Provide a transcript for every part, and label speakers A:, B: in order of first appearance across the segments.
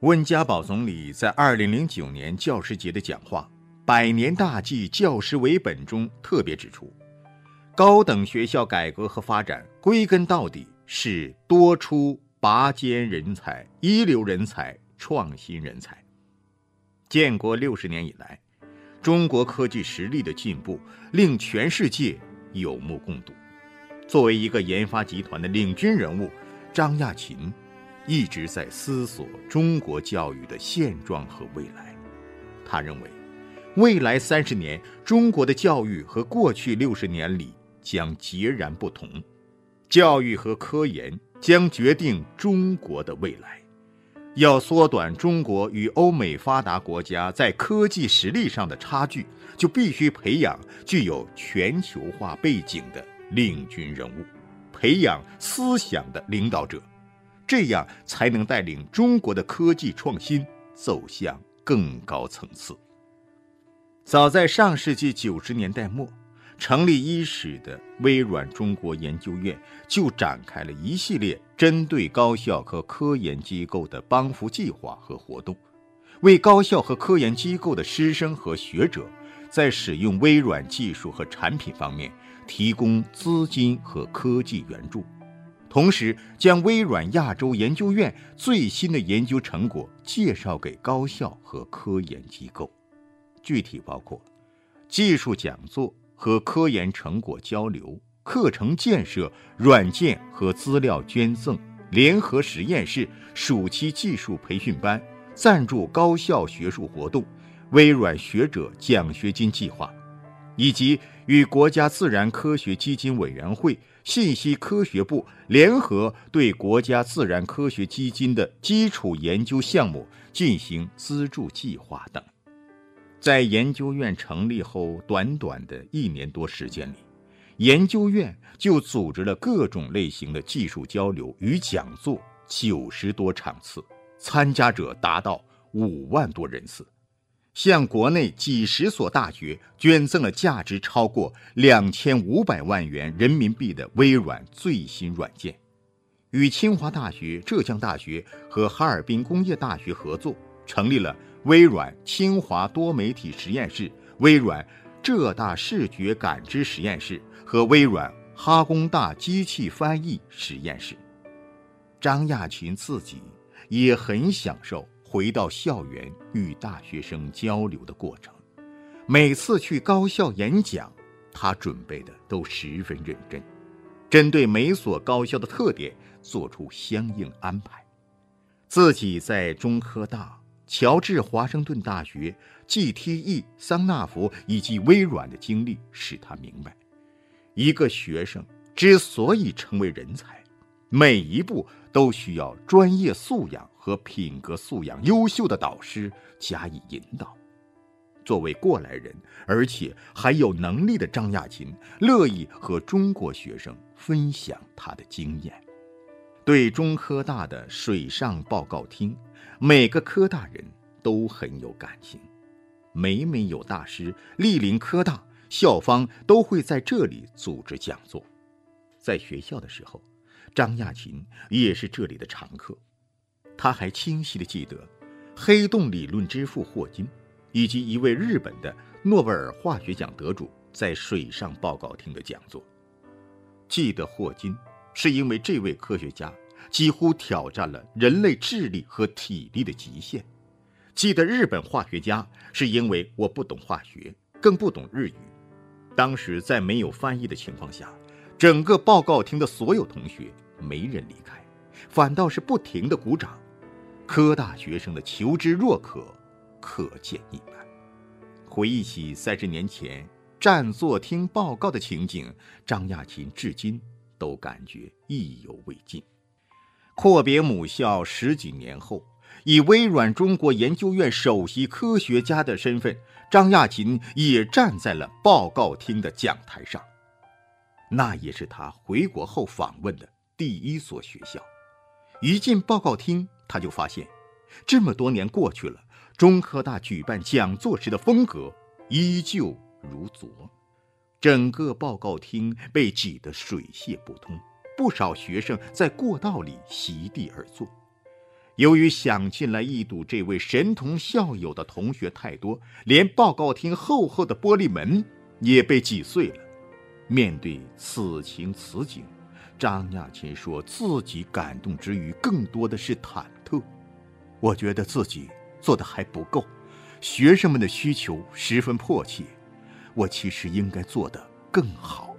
A: 温家宝总理在二零零九年教师节的讲话《百年大计，教师为本》中特别指出，高等学校改革和发展归根到底是多出拔尖人才、一流人才、创新人才。建国六十年以来，中国科技实力的进步令全世界有目共睹。作为一个研发集团的领军人物，张亚勤。一直在思索中国教育的现状和未来。他认为，未来三十年中国的教育和过去六十年里将截然不同，教育和科研将决定中国的未来。要缩短中国与欧美发达国家在科技实力上的差距，就必须培养具有全球化背景的领军人物，培养思想的领导者。这样才能带领中国的科技创新走向更高层次。早在上世纪九十年代末，成立伊始的微软中国研究院就展开了一系列针对高校和科研机构的帮扶计划和活动，为高校和科研机构的师生和学者在使用微软技术和产品方面提供资金和科技援助。同时，将微软亚洲研究院最新的研究成果介绍给高校和科研机构，具体包括技术讲座和科研成果交流、课程建设、软件和资料捐赠、联合实验室、暑期技术培训班、赞助高校学术活动、微软学者奖学金计划，以及与国家自然科学基金委员会。信息科学部联合对国家自然科学基金的基础研究项目进行资助计划等，在研究院成立后短短的一年多时间里，研究院就组织了各种类型的技术交流与讲座九十多场次，参加者达到五万多人次。向国内几十所大学捐赠了价值超过两千五百万元人民币的微软最新软件，与清华大学、浙江大学和哈尔滨工业大学合作，成立了微软清华多媒体实验室、微软浙大视觉感知实验室和微软哈工大机器翻译实验室。张亚勤自己也很享受。回到校园与大学生交流的过程，每次去高校演讲，他准备的都十分认真，针对每所高校的特点做出相应安排。自己在中科大、乔治华盛顿大学、GTE、桑纳福以及微软的经历，使他明白，一个学生之所以成为人才。每一步都需要专业素养和品格素养优秀的导师加以引导。作为过来人，而且还有能力的张亚勤，乐意和中国学生分享他的经验。对中科大的水上报告厅，每个科大人都很有感情。每每有大师莅临科大，校方都会在这里组织讲座。在学校的时候。张亚勤也是这里的常客，他还清晰地记得黑洞理论之父霍金，以及一位日本的诺贝尔化学奖得主在水上报告厅的讲座。记得霍金，是因为这位科学家几乎挑战了人类智力和体力的极限；记得日本化学家，是因为我不懂化学，更不懂日语。当时在没有翻译的情况下，整个报告厅的所有同学。没人离开，反倒是不停的鼓掌。科大学生的求知若渴，可见一斑。回忆起三十年前占座听报告的情景，张亚勤至今都感觉意犹未尽。阔别母校十几年后，以微软中国研究院首席科学家的身份，张亚勤也站在了报告厅的讲台上。那也是他回国后访问的。第一所学校，一进报告厅，他就发现，这么多年过去了，中科大举办讲座时的风格依旧如昨。整个报告厅被挤得水泄不通，不少学生在过道里席地而坐。由于想进来一睹这位神童校友的同学太多，连报告厅厚厚的玻璃门也被挤碎了。面对此情此景，张亚勤说自己感动之余，更多的是忐。我觉得自己做的还不够，学生们的需求十分迫切，我其实应该做得更好。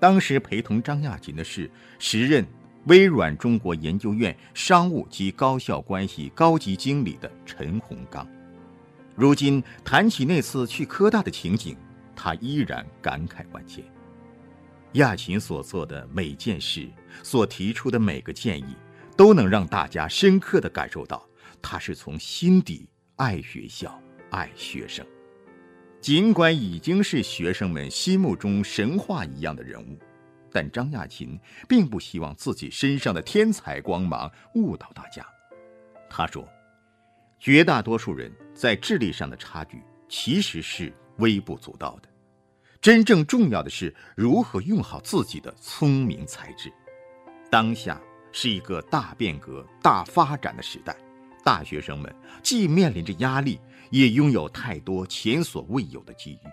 A: 当时陪同张亚勤的是时任。微软中国研究院商务及高校关系高级经理的陈洪刚，如今谈起那次去科大的情景，他依然感慨万千。亚勤所做的每件事，所提出的每个建议，都能让大家深刻的感受到，他是从心底爱学校、爱学生。尽管已经是学生们心目中神话一样的人物。但张亚勤并不希望自己身上的天才光芒误导大家。他说：“绝大多数人在智力上的差距其实是微不足道的，真正重要的是如何用好自己的聪明才智。当下是一个大变革、大发展的时代，大学生们既面临着压力，也拥有太多前所未有的机遇。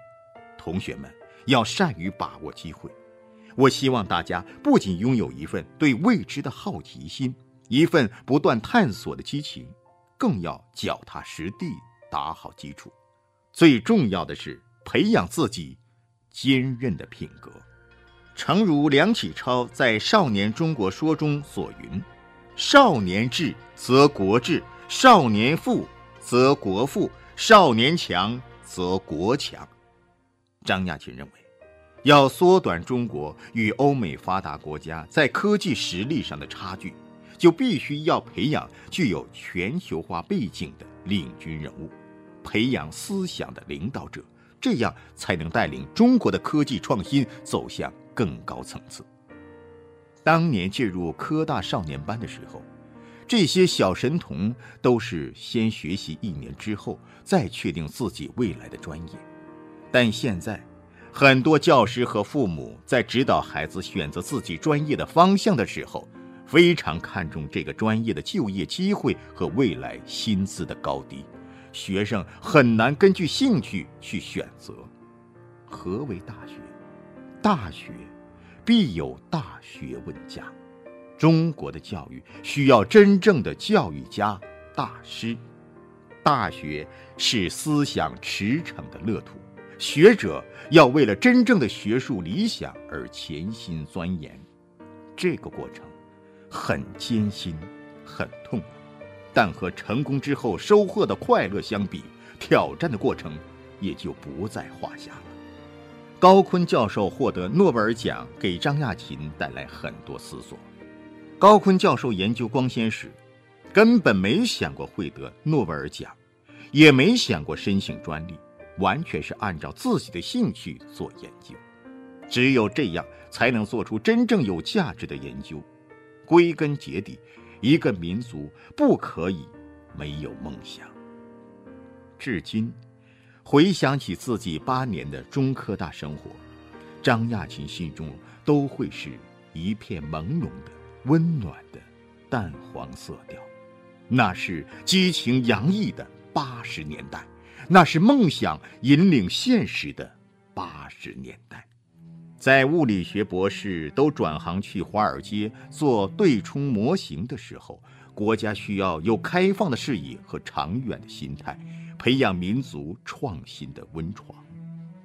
A: 同学们要善于把握机会。”我希望大家不仅拥有一份对未知的好奇心，一份不断探索的激情，更要脚踏实地打好基础。最重要的是培养自己坚韧的品格。诚如梁启超在《少年中国说》中所云：“少年智则国智，少年富则国富，少年强则国强。”张亚勤认为。要缩短中国与欧美发达国家在科技实力上的差距，就必须要培养具有全球化背景的领军人物，培养思想的领导者，这样才能带领中国的科技创新走向更高层次。当年进入科大少年班的时候，这些小神童都是先学习一年之后再确定自己未来的专业，但现在。很多教师和父母在指导孩子选择自己专业的方向的时候，非常看重这个专业的就业机会和未来薪资的高低，学生很难根据兴趣去选择。何为大学？大学必有大学问家。中国的教育需要真正的教育家、大师。大学是思想驰骋的乐土。学者要为了真正的学术理想而潜心钻研，这个过程很艰辛，很痛苦，但和成功之后收获的快乐相比，挑战的过程也就不在话下了。高锟教授获得诺贝尔奖，给张亚勤带来很多思索。高锟教授研究光纤时，根本没想过会得诺贝尔奖，也没想过申请专利。完全是按照自己的兴趣做研究，只有这样才能做出真正有价值的研究。归根结底，一个民族不可以没有梦想。至今，回想起自己八年的中科大生活，张亚勤心中都会是一片朦胧的、温暖的淡黄色调，那是激情洋溢的八十年代。那是梦想引领现实的八十年代，在物理学博士都转行去华尔街做对冲模型的时候，国家需要有开放的视野和长远的心态，培养民族创新的温床，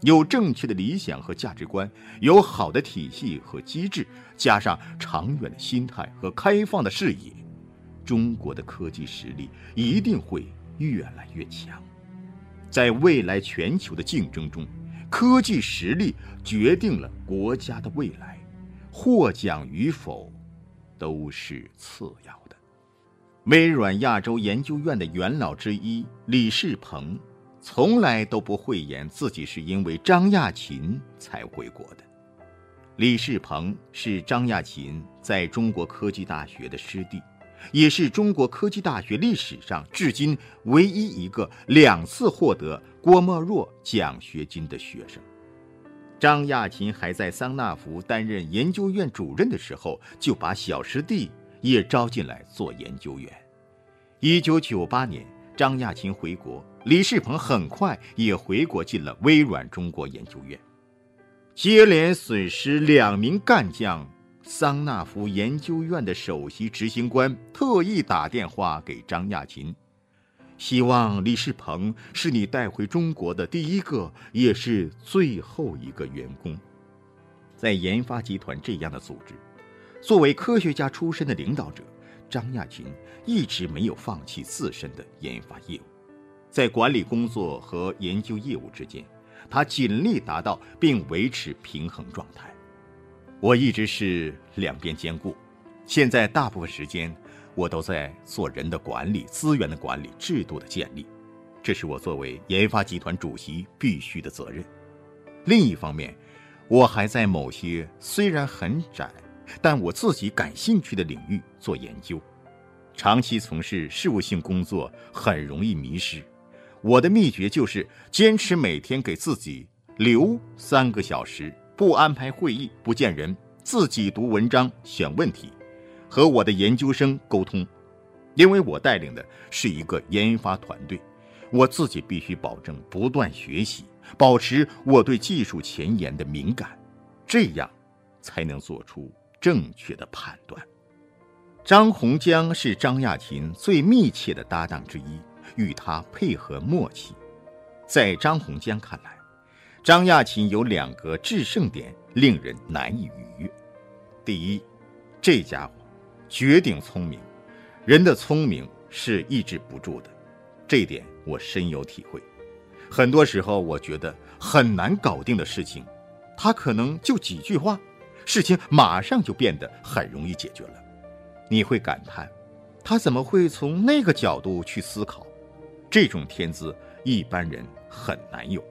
A: 有正确的理想和价值观，有好的体系和机制，加上长远的心态和开放的视野，中国的科技实力一定会越来越强。在未来全球的竞争中，科技实力决定了国家的未来，获奖与否都是次要。微软亚洲研究院的元老之一李世鹏，从来都不讳言自己是因为张亚勤才回国的。李世鹏是张亚勤在中国科技大学的师弟。也是中国科技大学历史上至今唯一一个两次获得郭沫若奖学金的学生。张亚勤还在桑纳福担任研究院主任的时候，就把小师弟也招进来做研究员，一九九八年，张亚勤回国，李世鹏很快也回国进了微软中国研究院。接连损失两名干将，桑纳福研究院的首席执行官特意打电话给张亚勤。希望李世鹏是你带回中国的第一个，也是最后一个员工。在研发集团这样的组织，作为科学家出身的领导者，张亚勤一直没有放弃自身的研发业务。在管理工作和研究业务之间，他尽力达到并维持平衡状态。我一直是两边兼顾，现在大部分时间。我都在做人的管理、资源的管理、制度的建立，这是我作为研发集团主席必须的责任。另一方面，我还在某些虽然很窄，但我自己感兴趣的领域做研究。长期从事事务性工作很容易迷失，我的秘诀就是坚持每天给自己留三个小时，不安排会议，不见人，自己读文章、选问题。和我的研究生沟通，因为我带领的是一个研发团队，我自己必须保证不断学习，保持我对技术前沿的敏感，这样才能做出正确的判断。张洪江是张亚勤最密切的搭档之一，与他配合默契。在张洪江看来，张亚勤有两个制胜点令人难以逾越。第一，这家伙。绝顶聪明，人的聪明是抑制不住的，这点我深有体会。很多时候，我觉得很难搞定的事情，他可能就几句话，事情马上就变得很容易解决了。你会感叹，他怎么会从那个角度去思考？这种天资一般人很难有。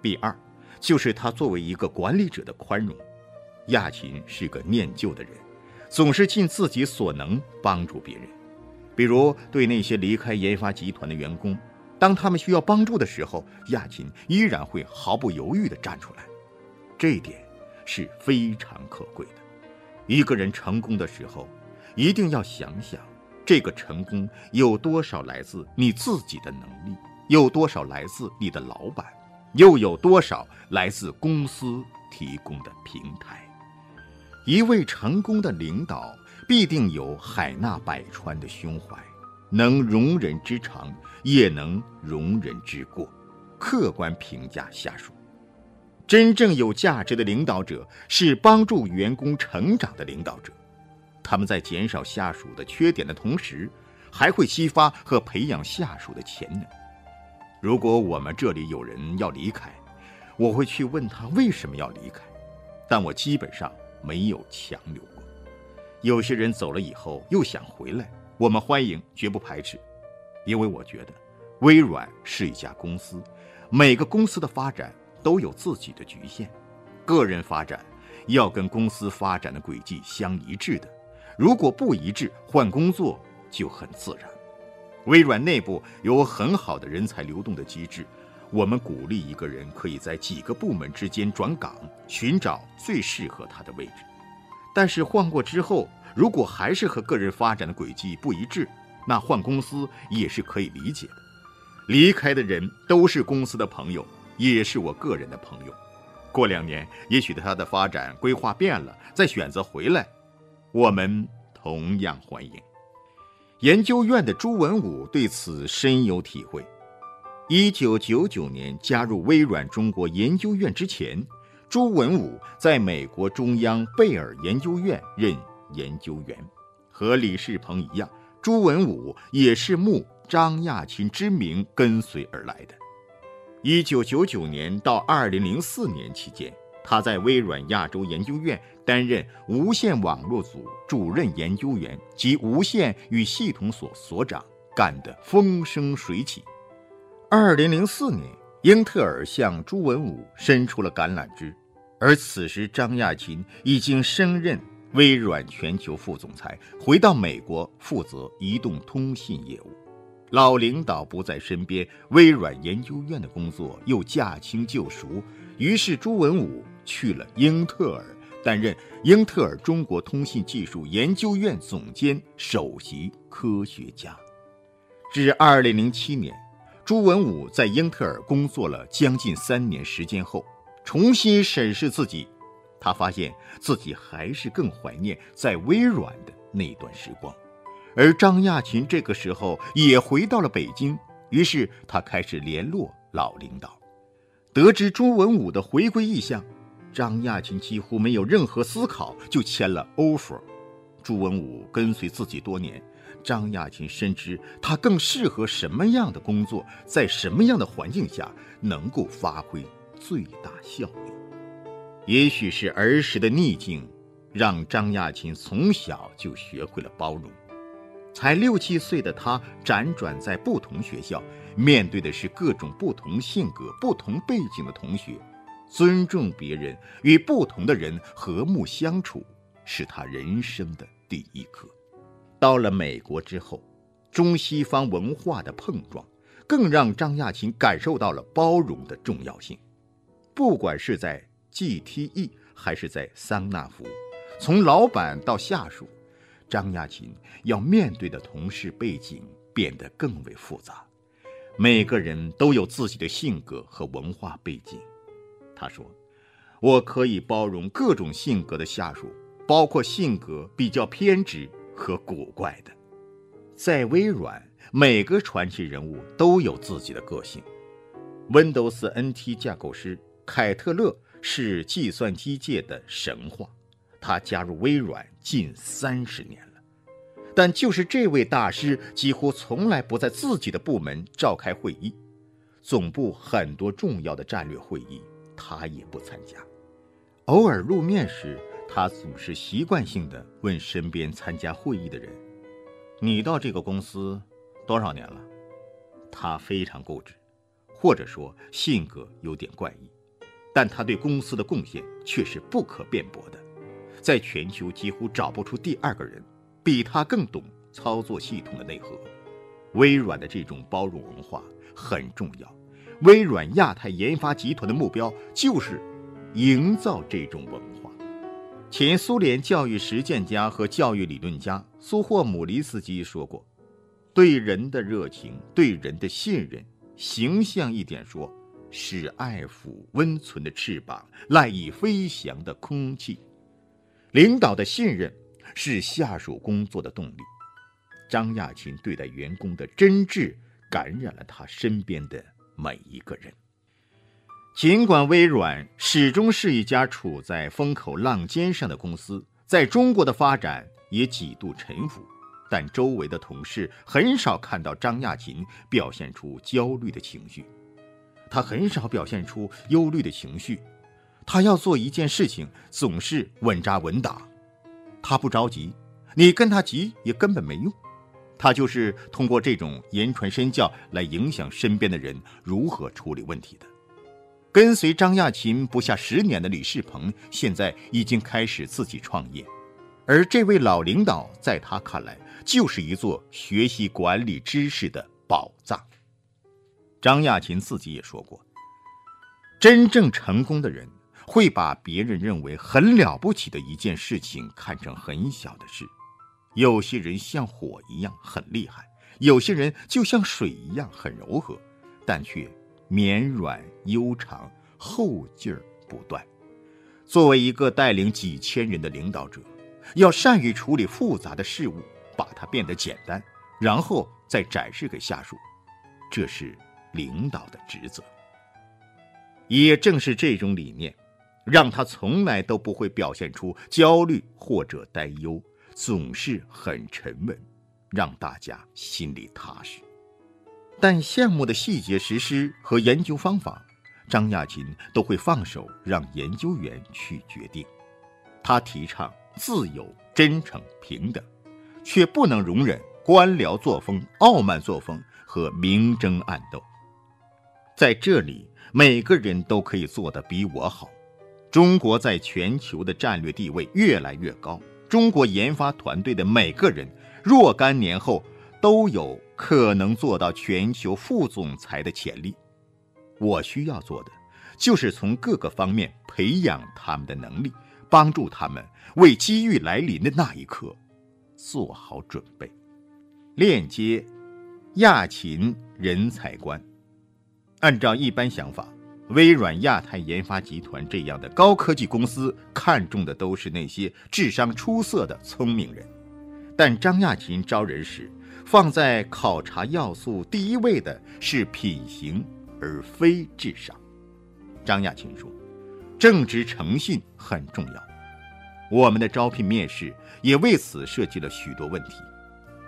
A: 第二，就是他作为一个管理者的宽容。亚琴是个念旧的人。总是尽自己所能帮助别人，比如对那些离开研发集团的员工，当他们需要帮助的时候，亚琴依然会毫不犹豫地站出来。这一点是非常可贵的。一个人成功的时候，一定要想想，这个成功有多少来自你自己的能力，有多少来自你的老板，又有多少来自公司提供的平台。一位成功的领导必定有海纳百川的胸怀，能容人之长，也能容人之过，客观评价下属。真正有价值的领导者是帮助员工成长的领导者，他们在减少下属的缺点的同时，还会激发和培养下属的潜能。如果我们这里有人要离开，我会去问他为什么要离开，但我基本上。没有强留过。有些人走了以后又想回来，我们欢迎，绝不排斥。因为我觉得，微软是一家公司，每个公司的发展都有自己的局限，个人发展要跟公司发展的轨迹相一致的。如果不一致，换工作就很自然。微软内部有很好的人才流动的机制。我们鼓励一个人可以在几个部门之间转岗，寻找最适合他的位置。但是换过之后，如果还是和个人发展的轨迹不一致，那换公司也是可以理解的。离开的人都是公司的朋友，也是我个人的朋友。过两年，也许他的发展规划变了，再选择回来，我们同样欢迎。研究院的朱文武对此深有体会。一九九九年加入微软中国研究院之前，朱文武在美国中央贝尔研究院任研究员。和李世鹏一样，朱文武也是慕张亚勤之名跟随而来的。一九九九年到二零零四年期间，他在微软亚洲研究院担任无线网络组主任研究员及无线与系统所所长，干得风生水起。二零零四年，英特尔向朱文武伸出了橄榄枝，而此时张亚勤已经升任微软全球副总裁，回到美国负责移动通信业务。老领导不在身边，微软研究院的工作又驾轻就熟，于是朱文武去了英特尔，担任英特尔中国通信技术研究院总监、首席科学家。至二零零七年，朱文武在英特尔工作了将近三年时间后，重新审视自己，他发现自己还是更怀念在微软的那段时光。而张亚勤这个时候也回到了北京，于是他开始联络老领导。得知朱文武的回归意向，张亚勤几乎没有任何思考就签了 offer。朱文武跟随自己多年。张亚勤深知他更适合什么样的工作，在什么样的环境下能够发挥最大效率。也许是儿时的逆境，让张亚勤从小就学会了包容。才六七岁的他，辗转在不同学校，面对的是各种不同性格、不同背景的同学，尊重别人，与不同的人和睦相处，是他人生的第一课。到了美国之后，中西方文化的碰撞，更让张亚勤感受到了包容的重要性。不管是在 GTE 还是在桑纳福，从老板到下属，张亚勤要面对的同事背景变得更为复杂。每个人都有自己的性格和文化背景。他说：“我可以包容各种性格的下属，包括性格比较偏执。”和古怪的，在微软，每个传奇人物都有自己的个性。Windows NT 架构师凯特勒是计算机界的神话，他加入微软近三十年了，但就是这位大师几乎从来不在自己的部门召开会议，总部很多重要的战略会议他也不参加，偶尔露面时。他总是习惯性的问身边参加会议的人：“你到这个公司多少年了？”他非常固执，或者说性格有点怪异，但他对公司的贡献却是不可辩驳的。在全球几乎找不出第二个人比他更懂操作系统的内核。微软的这种包容文化很重要。微软亚太研发集团的目标就是营造这种文化。前苏联教育实践家和教育理论家苏霍姆利斯基说过：“对人的热情，对人的信任，形象一点说，是爱抚温存的翅膀，赖以飞翔的空气。领导的信任是下属工作的动力。”张亚勤对待员工的真挚，感染了他身边的每一个人。尽管微软始终是一家处在风口浪尖上的公司，在中国的发展也几度沉浮，但周围的同事很少看到张亚勤表现出焦虑的情绪。他很少表现出忧虑的情绪，他要做一件事情总是稳扎稳打。他不着急，你跟他急也根本没用。他就是通过这种言传身教来影响身边的人如何处理问题的。跟随张亚勤不下十年的李世鹏，现在已经开始自己创业，而这位老领导在他看来就是一座学习管理知识的宝藏。张亚勤自己也说过，真正成功的人会把别人认为很了不起的一件事情看成很小的事。有些人像火一样很厉害，有些人就像水一样很柔和，但却。绵软悠长，后劲儿不断。作为一个带领几千人的领导者，要善于处理复杂的事物，把它变得简单，然后再展示给下属，这是领导的职责。也正是这种理念，让他从来都不会表现出焦虑或者担忧，总是很沉稳，让大家心里踏实。但项目的细节实施和研究方法，张亚勤都会放手让研究员去决定。他提倡自由、真诚、平等，却不能容忍官僚作风、傲慢作风和明争暗斗。在这里，每个人都可以做得比我好。中国在全球的战略地位越来越高，中国研发团队的每个人若干年后都有。可能做到全球副总裁的潜力，我需要做的就是从各个方面培养他们的能力，帮助他们为机遇来临的那一刻做好准备。链接亚勤人才观。按照一般想法，微软亚太研发集团这样的高科技公司看重的都是那些智商出色的聪明人，但张亚勤招人时，放在考察要素第一位的是品行，而非智商。张亚勤说：“正直诚信很重要。”我们的招聘面试也为此设计了许多问题，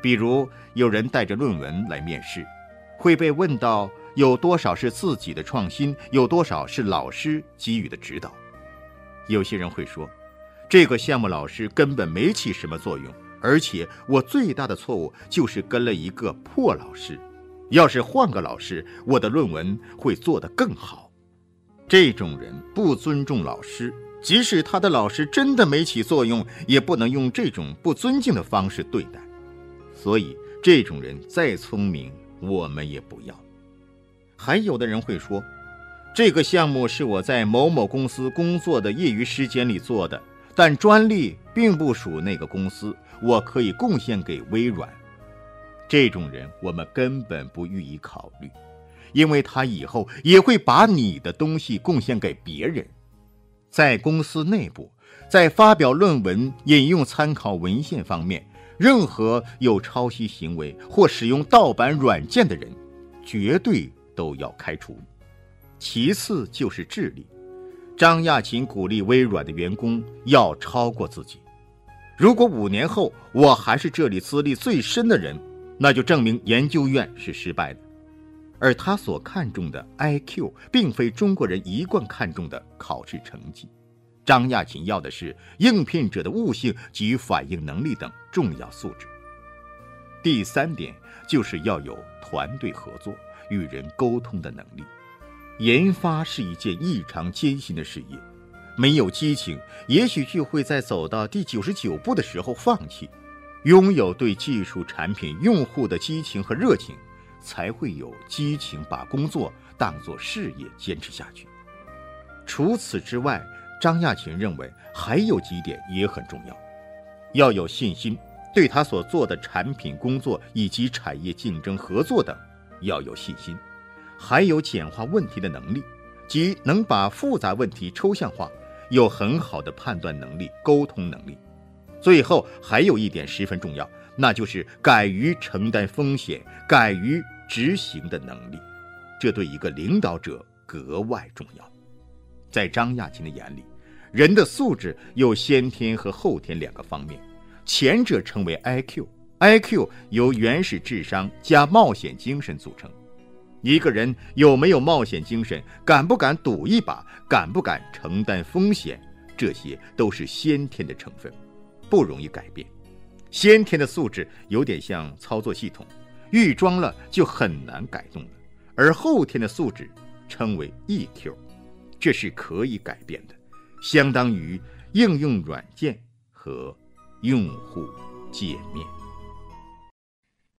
A: 比如有人带着论文来面试，会被问到有多少是自己的创新，有多少是老师给予的指导。有些人会说，这个项目老师根本没起什么作用，而且我最大的错误就是跟了一个破老师，要是换个老师，我的论文会做得更好。这种人不尊重老师。即使他的老师真的没起作用，也不能用这种不尊敬的方式对待。所以，这种人再聪明，我们也不要。还有的人会说，这个项目是我在某某公司工作的业余时间里做的，但专利并不属那个公司，我可以贡献给微软。这种人我们根本不予以考虑，因为他以后也会把你的东西贡献给别人。在公司内部，在发表论文、引用参考文献方面，任何有抄袭行为或使用盗版软件的人，绝对都要开除。其次就是智力。张亚勤鼓励微软的员工要超过自己。如果五年后我还是这里资历最深的人，那就证明研究院是失败的。而他所看重的 IQ，并非中国人一贯看重的考试成绩。张亚勤要的是应聘者的悟性及反应能力等重要素质。第三点就是要有团队合作、与人沟通的能力。研发是一件异常艰辛的事业，没有激情，也许就会在走到第九十九步的时候放弃。拥有对技术产品、用户的激情和热情。才会有激情把工作当作事业坚持下去。除此之外，张亚勤认为还有几点也很重要：要有信心，对他所做的产品、工作以及产业竞争、合作等要有信心；还有简化问题的能力，即能把复杂问题抽象化，有很好的判断能力、沟通能力。最后还有一点十分重要。那就是敢于承担风险、敢于执行的能力，这对一个领导者格外重要。在张亚勤的眼里，人的素质有先天和后天两个方面，前者称为 IQ，IQ 由原始智商加冒险精神组成。一个人有没有冒险精神，敢不敢赌一把，敢不敢承担风险，这些都是先天的成分，不容易改变。先天的素质有点像操作系统，预装了就很难改动了；而后天的素质称为 EQ，这是可以改变的，相当于应用软件和用户界面。